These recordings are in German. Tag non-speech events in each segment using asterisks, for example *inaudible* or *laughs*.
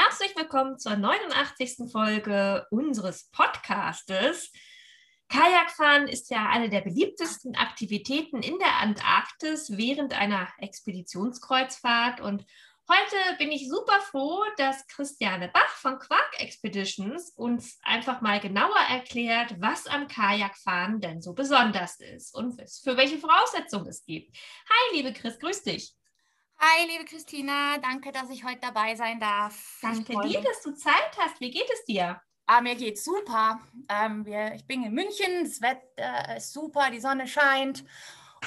Herzlich willkommen zur 89. Folge unseres Podcastes. Kajakfahren ist ja eine der beliebtesten Aktivitäten in der Antarktis während einer Expeditionskreuzfahrt. Und heute bin ich super froh, dass Christiane Bach von Quark Expeditions uns einfach mal genauer erklärt, was am Kajakfahren denn so besonders ist und für welche Voraussetzungen es gibt. Hi, liebe Chris, grüß dich. Hi, liebe Christina, danke, dass ich heute dabei sein darf. Danke dir, dass du Zeit hast. Wie geht es dir? Ah, mir geht's super. Ähm, wir, ich bin in München, das Wetter ist super, die Sonne scheint.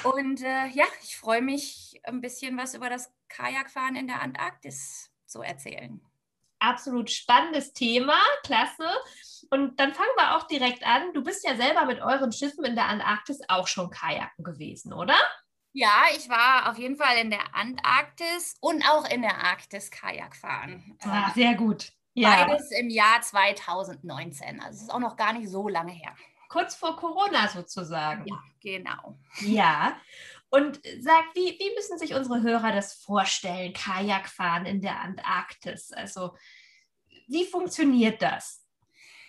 Und äh, ja, ich freue mich, ein bisschen was über das Kajakfahren in der Antarktis zu erzählen. Absolut spannendes Thema, klasse. Und dann fangen wir auch direkt an. Du bist ja selber mit euren Schiffen in der Antarktis auch schon Kajaken gewesen, oder? Ja, ich war auf jeden Fall in der Antarktis und auch in der Arktis Kajak fahren. Ah, sehr gut. Ja. Beides im Jahr 2019. Also es ist auch noch gar nicht so lange her. Kurz vor Corona sozusagen. Ja, genau. Ja. Und sag, wie, wie müssen sich unsere Hörer das vorstellen, Kajakfahren in der Antarktis? Also, wie funktioniert das?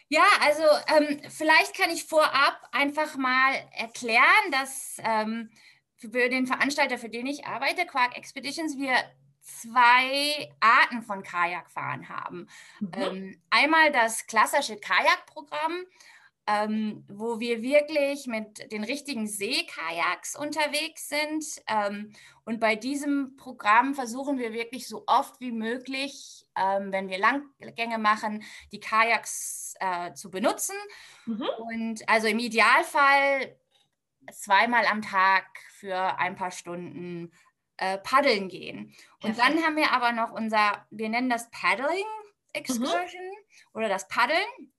Ja, also ähm, vielleicht kann ich vorab einfach mal erklären, dass ähm, für den Veranstalter, für den ich arbeite, Quark Expeditions, wir zwei Arten von Kajakfahren haben. Mhm. Ähm, einmal das klassische Kajakprogramm, ähm, wo wir wirklich mit den richtigen Seekajaks unterwegs sind. Ähm, und bei diesem Programm versuchen wir wirklich so oft wie möglich, ähm, wenn wir Langgänge machen, die Kajaks äh, zu benutzen. Mhm. Und also im Idealfall zweimal am Tag für ein paar Stunden äh, paddeln gehen. Und Perfekt. dann haben wir aber noch unser, wir nennen das Paddling Excursion mhm. oder das Paddeln.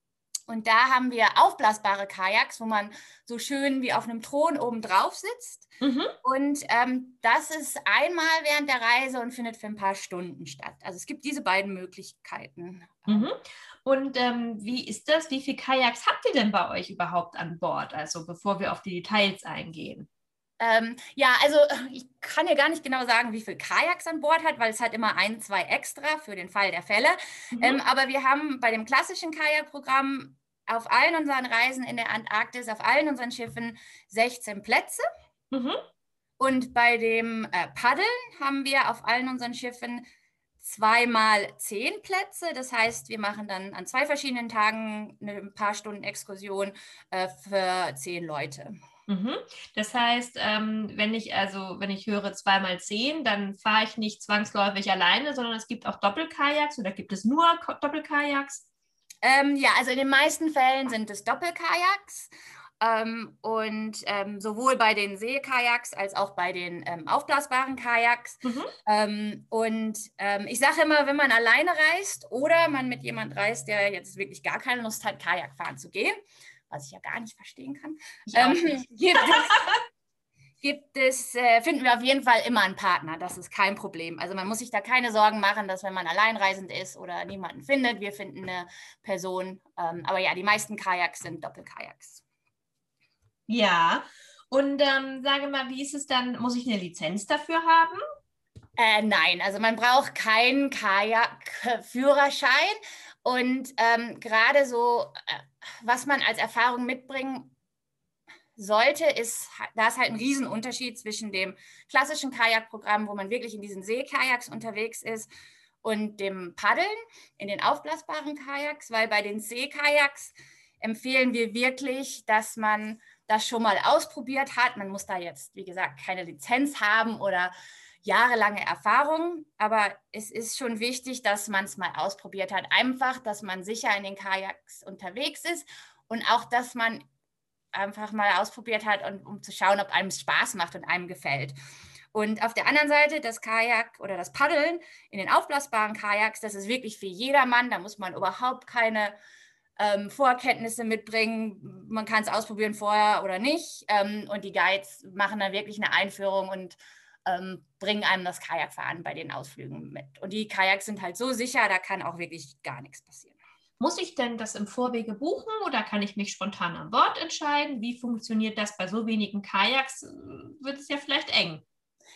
Und da haben wir aufblasbare Kajaks, wo man so schön wie auf einem Thron oben drauf sitzt. Mhm. Und ähm, das ist einmal während der Reise und findet für ein paar Stunden statt. Also es gibt diese beiden Möglichkeiten. Mhm. Und ähm, wie ist das? Wie viele Kajaks habt ihr denn bei euch überhaupt an Bord? Also bevor wir auf die Details eingehen. Ähm, ja, also ich kann ja gar nicht genau sagen, wie viel Kajaks an Bord hat, weil es hat immer ein, zwei extra für den Fall der Fälle. Mhm. Ähm, aber wir haben bei dem klassischen Kajakprogramm auf allen unseren Reisen in der Antarktis, auf allen unseren Schiffen 16 Plätze. Mhm. Und bei dem äh, Paddeln haben wir auf allen unseren Schiffen zweimal zehn Plätze. Das heißt, wir machen dann an zwei verschiedenen Tagen eine paar Stunden Exkursion äh, für zehn Leute. Mhm. Das heißt, ähm, wenn ich also, wenn ich höre zweimal zehn, dann fahre ich nicht zwangsläufig alleine, sondern es gibt auch Doppelkajaks oder gibt es nur Doppelkajaks? Ähm, ja, also in den meisten Fällen sind es Doppelkajaks. Ähm, und ähm, sowohl bei den Seekajaks als auch bei den ähm, aufblasbaren Kajaks. Mhm. Ähm, und ähm, ich sage immer, wenn man alleine reist oder man mit jemand reist, der jetzt wirklich gar keine Lust hat, Kajak fahren zu gehen, was ich ja gar nicht verstehen kann, ähm, nicht. *laughs* gibt es, gibt es äh, finden wir auf jeden Fall immer einen Partner. Das ist kein Problem. Also man muss sich da keine Sorgen machen, dass wenn man alleinreisend ist oder niemanden findet, wir finden eine Person. Ähm, aber ja, die meisten Kajaks sind Doppelkajaks. Ja, und ähm, sage mal, wie ist es dann? Muss ich eine Lizenz dafür haben? Äh, nein, also man braucht keinen Kajakführerschein. Und ähm, gerade so, äh, was man als Erfahrung mitbringen sollte, ist, da ist halt ein Riesenunterschied zwischen dem klassischen Kajakprogramm, wo man wirklich in diesen Seekajaks unterwegs ist, und dem Paddeln in den aufblasbaren Kajaks, weil bei den Seekajaks empfehlen wir wirklich, dass man das schon mal ausprobiert hat. Man muss da jetzt, wie gesagt, keine Lizenz haben oder jahrelange Erfahrung, aber es ist schon wichtig, dass man es mal ausprobiert hat. Einfach, dass man sicher in den Kajaks unterwegs ist und auch, dass man einfach mal ausprobiert hat, und, um zu schauen, ob einem Spaß macht und einem gefällt. Und auf der anderen Seite das Kajak oder das Paddeln in den aufblasbaren Kajaks, das ist wirklich für jedermann. Da muss man überhaupt keine ähm, Vorkenntnisse mitbringen. Man kann es ausprobieren vorher oder nicht. Ähm, und die Guides machen dann wirklich eine Einführung und ähm, bringen einem das Kajakfahren bei den Ausflügen mit. Und die Kajaks sind halt so sicher, da kann auch wirklich gar nichts passieren. Muss ich denn das im Vorwege buchen oder kann ich mich spontan an Bord entscheiden? Wie funktioniert das bei so wenigen Kajaks? Wird es ja vielleicht eng.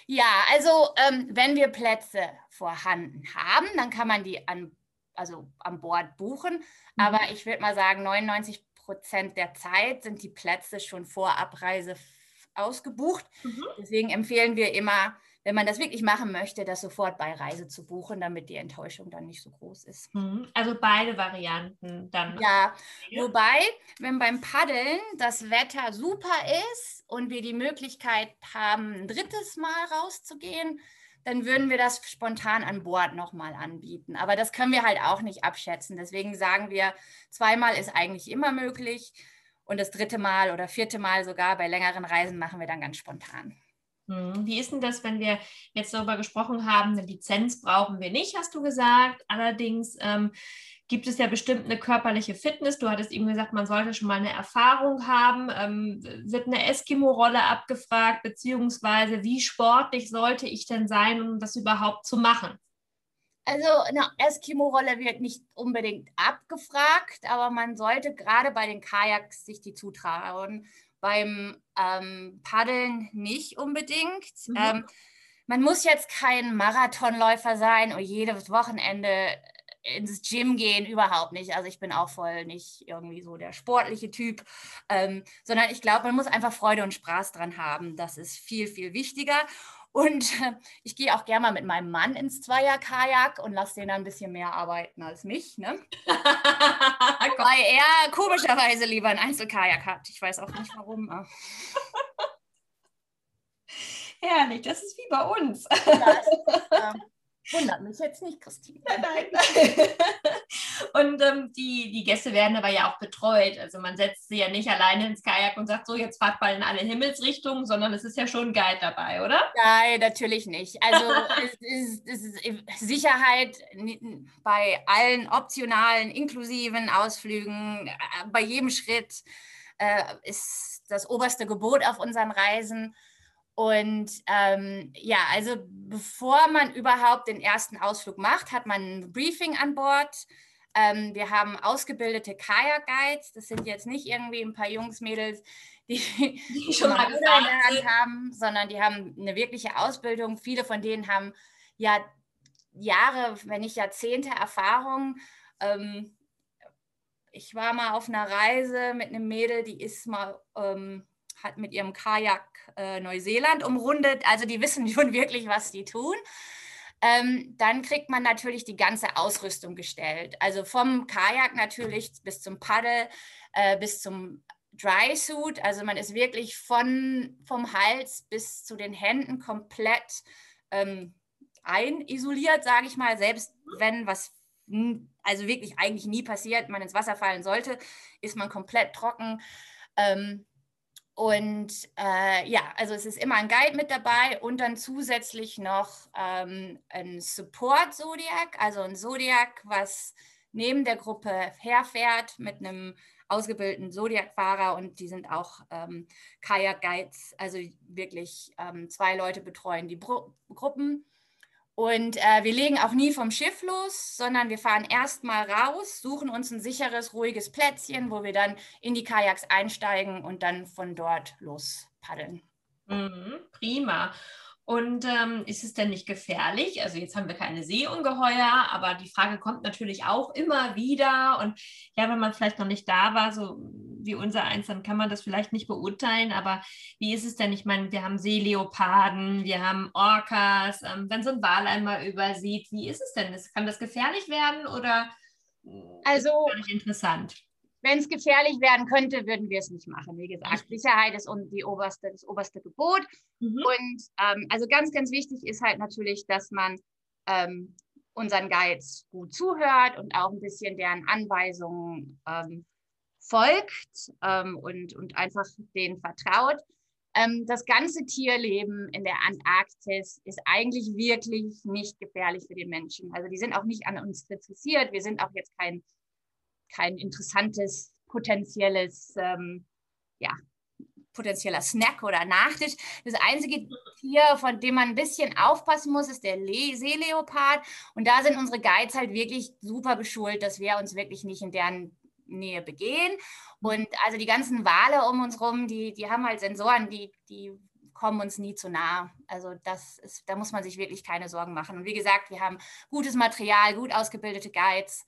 Ja, also ähm, wenn wir Plätze vorhanden haben, dann kann man die an, also an Bord buchen. Mhm. Aber ich würde mal sagen, 99 Prozent der Zeit sind die Plätze schon vor Abreise ausgebucht. Mhm. Deswegen empfehlen wir immer, wenn man das wirklich machen möchte, das sofort bei Reise zu buchen, damit die Enttäuschung dann nicht so groß ist. Mhm. Also beide Varianten dann. Ja, wobei, wenn beim Paddeln das Wetter super ist und wir die Möglichkeit haben, ein drittes Mal rauszugehen, dann würden wir das spontan an Bord nochmal anbieten. Aber das können wir halt auch nicht abschätzen. Deswegen sagen wir, zweimal ist eigentlich immer möglich. Und das dritte Mal oder vierte Mal sogar bei längeren Reisen machen wir dann ganz spontan. Hm, wie ist denn das, wenn wir jetzt darüber gesprochen haben, eine Lizenz brauchen wir nicht, hast du gesagt. Allerdings ähm, gibt es ja bestimmt eine körperliche Fitness. Du hattest eben gesagt, man sollte schon mal eine Erfahrung haben. Ähm, wird eine Eskimo-Rolle abgefragt, beziehungsweise wie sportlich sollte ich denn sein, um das überhaupt zu machen? Also eine Eskimo-Rolle wird nicht unbedingt abgefragt, aber man sollte gerade bei den Kajaks sich die zutrauen. Beim ähm, Paddeln nicht unbedingt. Mhm. Ähm, man muss jetzt kein Marathonläufer sein und jedes Wochenende ins Gym gehen, überhaupt nicht. Also ich bin auch voll nicht irgendwie so der sportliche Typ, ähm, sondern ich glaube, man muss einfach Freude und Spaß dran haben. Das ist viel, viel wichtiger. Und *laughs* ich gehe auch gerne mal mit meinem Mann ins Zweier-Kajak und lasse den dann ein bisschen mehr arbeiten als mich. Ne? *laughs* Weil er komischerweise lieber ein Einzelkajak hat. Ich weiß auch nicht warum. *laughs* Herrlich, das ist wie bei uns. Ja, ähm, Wundert mich jetzt nicht, Christine. Nein, nein. *laughs* Und ähm, die, die Gäste werden aber ja auch betreut. Also man setzt sie ja nicht alleine ins Kajak und sagt so, jetzt fahrt mal in alle Himmelsrichtungen, sondern es ist ja schon ein Guide dabei, oder? Nein, natürlich nicht. Also *laughs* es ist, es ist Sicherheit bei allen optionalen, inklusiven Ausflügen, äh, bei jedem Schritt äh, ist das oberste Gebot auf unseren Reisen. Und ähm, ja, also bevor man überhaupt den ersten Ausflug macht, hat man ein Briefing an Bord. Ähm, wir haben ausgebildete Kajak-Guides. Das sind jetzt nicht irgendwie ein paar Jungs, Mädels, die, die *laughs* schon mal in der Hand haben, sondern die haben eine wirkliche Ausbildung. Viele von denen haben ja Jahre, wenn nicht Jahrzehnte Erfahrung. Ähm, ich war mal auf einer Reise mit einem Mädel, die ist mal ähm, hat mit ihrem Kajak äh, Neuseeland umrundet. Also die wissen *laughs* schon wirklich, was die tun. Ähm, dann kriegt man natürlich die ganze Ausrüstung gestellt. Also vom Kajak natürlich bis zum Paddel, äh, bis zum Dry Suit. Also man ist wirklich von, vom Hals bis zu den Händen komplett ähm, einisoliert, sage ich mal. Selbst wenn was also wirklich eigentlich nie passiert, man ins Wasser fallen sollte, ist man komplett trocken. Ähm, und äh, ja, also es ist immer ein Guide mit dabei und dann zusätzlich noch ähm, ein Support-Zodiac, also ein Zodiac, was neben der Gruppe herfährt mit einem ausgebildeten Zodiac-Fahrer und die sind auch ähm, Kajak-Guides, also wirklich ähm, zwei Leute betreuen die Bru Gruppen und äh, wir legen auch nie vom Schiff los, sondern wir fahren erstmal raus, suchen uns ein sicheres, ruhiges Plätzchen, wo wir dann in die Kajaks einsteigen und dann von dort los paddeln. Mhm, prima. Und ähm, ist es denn nicht gefährlich? Also jetzt haben wir keine Seeungeheuer, aber die Frage kommt natürlich auch immer wieder. Und ja, wenn man vielleicht noch nicht da war, so wie unser eins, dann kann man das vielleicht nicht beurteilen. Aber wie ist es denn? Ich meine, wir haben Seeleoparden, wir haben Orcas. Ähm, wenn so ein Wal einmal übersieht, wie ist es denn? Kann das gefährlich werden oder also, ist das interessant? Wenn es gefährlich werden könnte, würden wir es nicht machen. Wie gesagt, Sicherheit ist die oberste, das oberste Gebot. Mhm. Und ähm, also ganz, ganz wichtig ist halt natürlich, dass man ähm, unseren Guides gut zuhört und auch ein bisschen deren Anweisungen ähm, folgt ähm, und, und einfach denen vertraut. Ähm, das ganze Tierleben in der Antarktis ist eigentlich wirklich nicht gefährlich für den Menschen. Also die sind auch nicht an uns interessiert. Wir sind auch jetzt kein kein interessantes potenzielles ähm, ja, potenzieller Snack oder Nachtisch. Das einzige Tier, von dem man ein bisschen aufpassen muss, ist der Le Seeleopard. Und da sind unsere Guides halt wirklich super geschult, dass wir uns wirklich nicht in deren Nähe begehen. Und also die ganzen Wale um uns rum, die, die haben halt Sensoren, die, die kommen uns nie zu nah. Also das ist, da muss man sich wirklich keine Sorgen machen. Und wie gesagt, wir haben gutes Material, gut ausgebildete Guides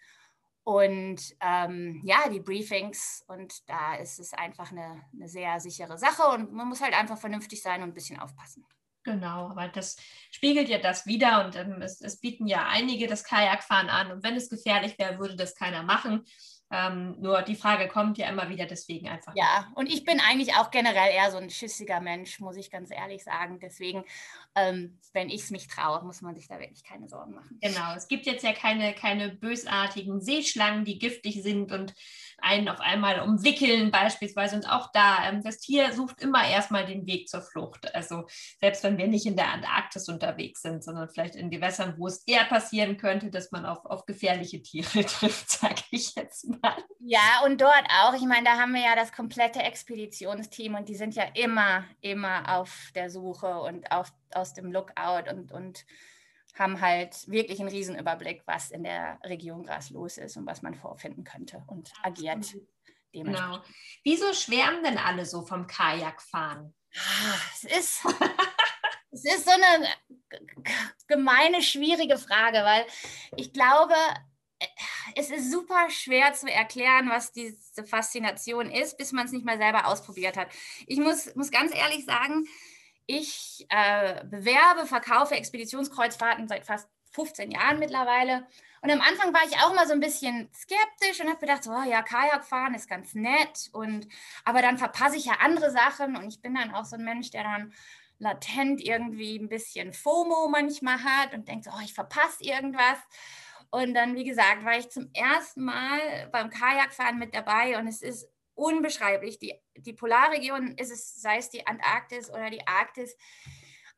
und ähm, ja, die Briefings. Und da ist es einfach eine, eine sehr sichere Sache und man muss halt einfach vernünftig sein und ein bisschen aufpassen. Genau, aber das spiegelt ja das wieder und ähm, es, es, bieten ja einige das Kajakfahren an und wenn es gefährlich wäre, würde das keiner machen. Ähm, nur die Frage kommt ja immer wieder deswegen einfach. Ja, und ich bin eigentlich auch generell eher so ein schissiger Mensch, muss ich ganz ehrlich sagen. Deswegen, ähm, wenn ich es mich traue, muss man sich da wirklich keine Sorgen machen. Genau, es gibt jetzt ja keine, keine bösartigen Seeschlangen, die giftig sind und einen auf einmal umwickeln beispielsweise. Und auch da, ähm, das Tier sucht immer erstmal den Weg zur Flucht. Also selbst wenn wir nicht in der Antarktis unterwegs sind, sondern vielleicht in Gewässern, wo es eher passieren könnte, dass man auf, auf gefährliche Tiere *laughs* trifft, sage ich jetzt mal. Ja, und dort auch. Ich meine, da haben wir ja das komplette Expeditionsteam und die sind ja immer, immer auf der Suche und auf, aus dem Lookout und, und haben halt wirklich einen Riesenüberblick, was in der Region Gras los ist und was man vorfinden könnte und agiert Genau. Wieso schwärmen denn alle so vom Kajakfahren? Ah, es ist, *laughs* es ist so eine gemeine, schwierige Frage, weil ich glaube, es ist super schwer zu erklären, was diese Faszination ist, bis man es nicht mal selber ausprobiert hat. Ich muss, muss ganz ehrlich sagen, ich äh, bewerbe, verkaufe Expeditionskreuzfahrten seit fast 15 Jahren mittlerweile. Und am Anfang war ich auch mal so ein bisschen skeptisch und habe gedacht, so, oh ja, Kajakfahren ist ganz nett. Und, aber dann verpasse ich ja andere Sachen. Und ich bin dann auch so ein Mensch, der dann latent irgendwie ein bisschen FOMO manchmal hat und denkt, so, oh, ich verpasse irgendwas. Und dann, wie gesagt, war ich zum ersten Mal beim Kajakfahren mit dabei und es ist unbeschreiblich. Die, die Polarregion ist es, sei es die Antarktis oder die Arktis,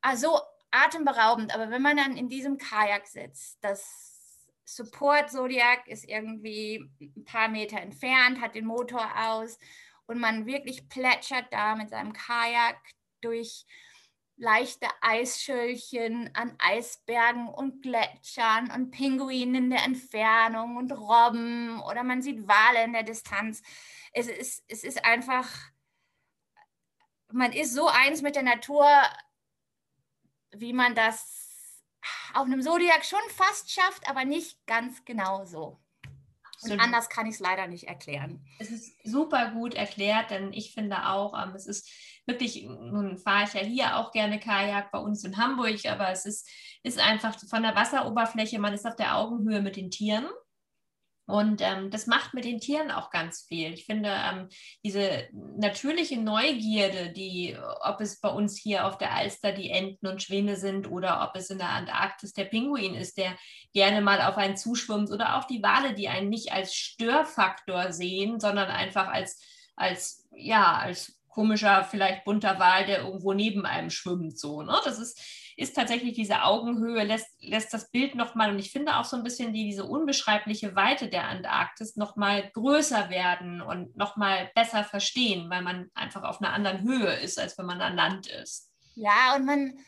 also atemberaubend. Aber wenn man dann in diesem Kajak sitzt, das Support Zodiac ist irgendwie ein paar Meter entfernt, hat den Motor aus und man wirklich plätschert da mit seinem Kajak durch leichte Eisschöllchen an Eisbergen und Gletschern und Pinguinen in der Entfernung und Robben oder man sieht Wale in der Distanz. Es ist, es ist einfach, man ist so eins mit der Natur, wie man das auf einem Zodiac schon fast schafft, aber nicht ganz genau so. Und anders kann ich es leider nicht erklären. Es ist super gut erklärt, denn ich finde auch, ähm, es ist wirklich, nun fahre ich ja hier auch gerne Kajak bei uns in Hamburg, aber es ist, ist einfach von der Wasseroberfläche, man ist auf der Augenhöhe mit den Tieren. Und ähm, das macht mit den Tieren auch ganz viel. Ich finde, ähm, diese natürliche Neugierde, die, ob es bei uns hier auf der Alster die Enten und Schwäne sind oder ob es in der Antarktis der Pinguin ist, der gerne mal auf einen zuschwimmt oder auch die Wale, die einen nicht als Störfaktor sehen, sondern einfach als, als, ja, als komischer, vielleicht bunter Wal, der irgendwo neben einem schwimmt. So, ne? Das ist ist tatsächlich diese Augenhöhe, lässt, lässt das Bild nochmal, und ich finde auch so ein bisschen die, diese unbeschreibliche Weite der Antarktis nochmal größer werden und nochmal besser verstehen, weil man einfach auf einer anderen Höhe ist, als wenn man an Land ist. Ja, und man,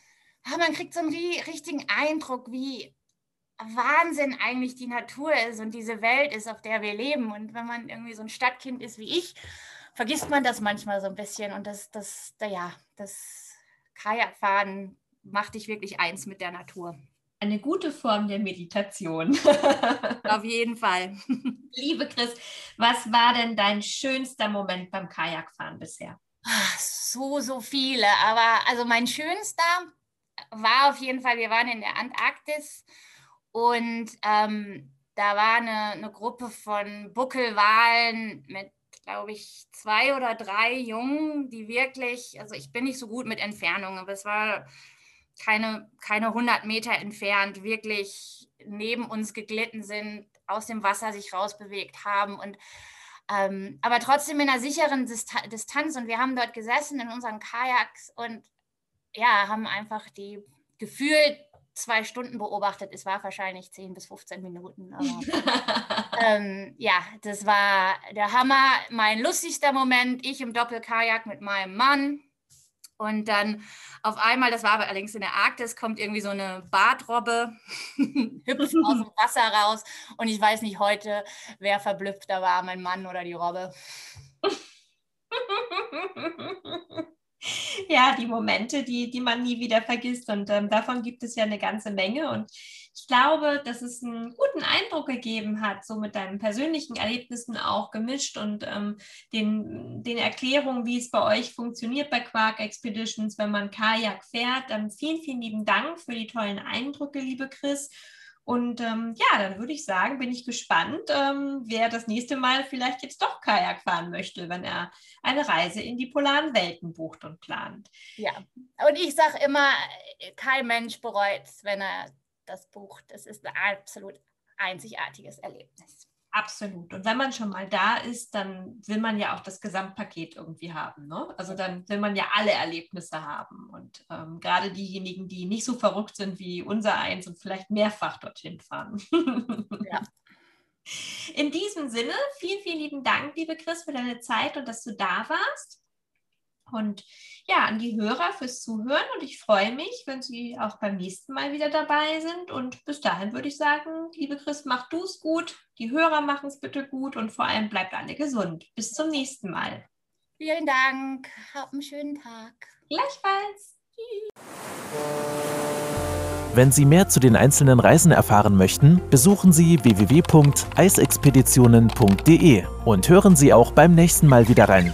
man kriegt so einen richtigen Eindruck, wie Wahnsinn eigentlich die Natur ist und diese Welt ist, auf der wir leben. Und wenn man irgendwie so ein Stadtkind ist wie ich, vergisst man das manchmal so ein bisschen. Und das, das, ja, das Kajakfahren mach dich wirklich eins mit der Natur. Eine gute Form der Meditation. *laughs* Auf jeden Fall. *laughs* Liebe Chris, was war denn dein schönster Moment beim Kajakfahren bisher? So, so viele. Aber also mein schönster war auf jeden Fall, wir waren in der Antarktis und ähm, da war eine, eine Gruppe von Buckelwalen mit glaube ich, zwei oder drei Jungen, die wirklich, also ich bin nicht so gut mit Entfernungen, aber es war keine, keine 100 Meter entfernt wirklich neben uns geglitten sind, aus dem Wasser sich rausbewegt haben und ähm, aber trotzdem in einer sicheren Distanz und wir haben dort gesessen in unseren Kajaks und ja, haben einfach die gefühlt zwei Stunden beobachtet. Es war wahrscheinlich 10 bis 15 Minuten. Aber, *laughs* ähm, ja, das war der Hammer. Mein lustigster Moment, ich im Doppelkajak mit meinem Mann. Und dann auf einmal, das war aber allerdings in der Arktis, kommt irgendwie so eine Bartrobbe, *laughs* hüpft aus dem *laughs* Wasser raus. Und ich weiß nicht heute, wer verblüffter war, mein Mann oder die Robbe. *laughs* ja, die Momente, die, die man nie wieder vergisst. Und ähm, davon gibt es ja eine ganze Menge. Und ich glaube, dass es einen guten Eindruck gegeben hat, so mit deinen persönlichen Erlebnissen auch gemischt und ähm, den, den Erklärungen, wie es bei euch funktioniert bei Quark Expeditions, wenn man Kajak fährt. Ähm, vielen, vielen lieben Dank für die tollen Eindrücke, liebe Chris. Und ähm, ja, dann würde ich sagen, bin ich gespannt, ähm, wer das nächste Mal vielleicht jetzt doch Kajak fahren möchte, wenn er eine Reise in die polaren Welten bucht und plant. Ja, und ich sage immer, kein Mensch bereut es, wenn er das bucht. Es ist ein absolut einzigartiges Erlebnis. Absolut. Und wenn man schon mal da ist, dann will man ja auch das Gesamtpaket irgendwie haben. Ne? Also dann will man ja alle Erlebnisse haben. Und ähm, gerade diejenigen, die nicht so verrückt sind wie unser eins und vielleicht mehrfach dorthin fahren. *laughs* ja. In diesem Sinne, vielen, vielen lieben Dank, liebe Chris, für deine Zeit und dass du da warst. Und ja, an die Hörer fürs Zuhören und ich freue mich, wenn Sie auch beim nächsten Mal wieder dabei sind. Und bis dahin würde ich sagen, liebe Chris, mach du es gut, die Hörer machen es bitte gut und vor allem bleibt alle gesund. Bis zum nächsten Mal. Vielen Dank, hab einen schönen Tag. Gleichfalls. Wenn Sie mehr zu den einzelnen Reisen erfahren möchten, besuchen Sie www.eisexpeditionen.de und hören Sie auch beim nächsten Mal wieder rein.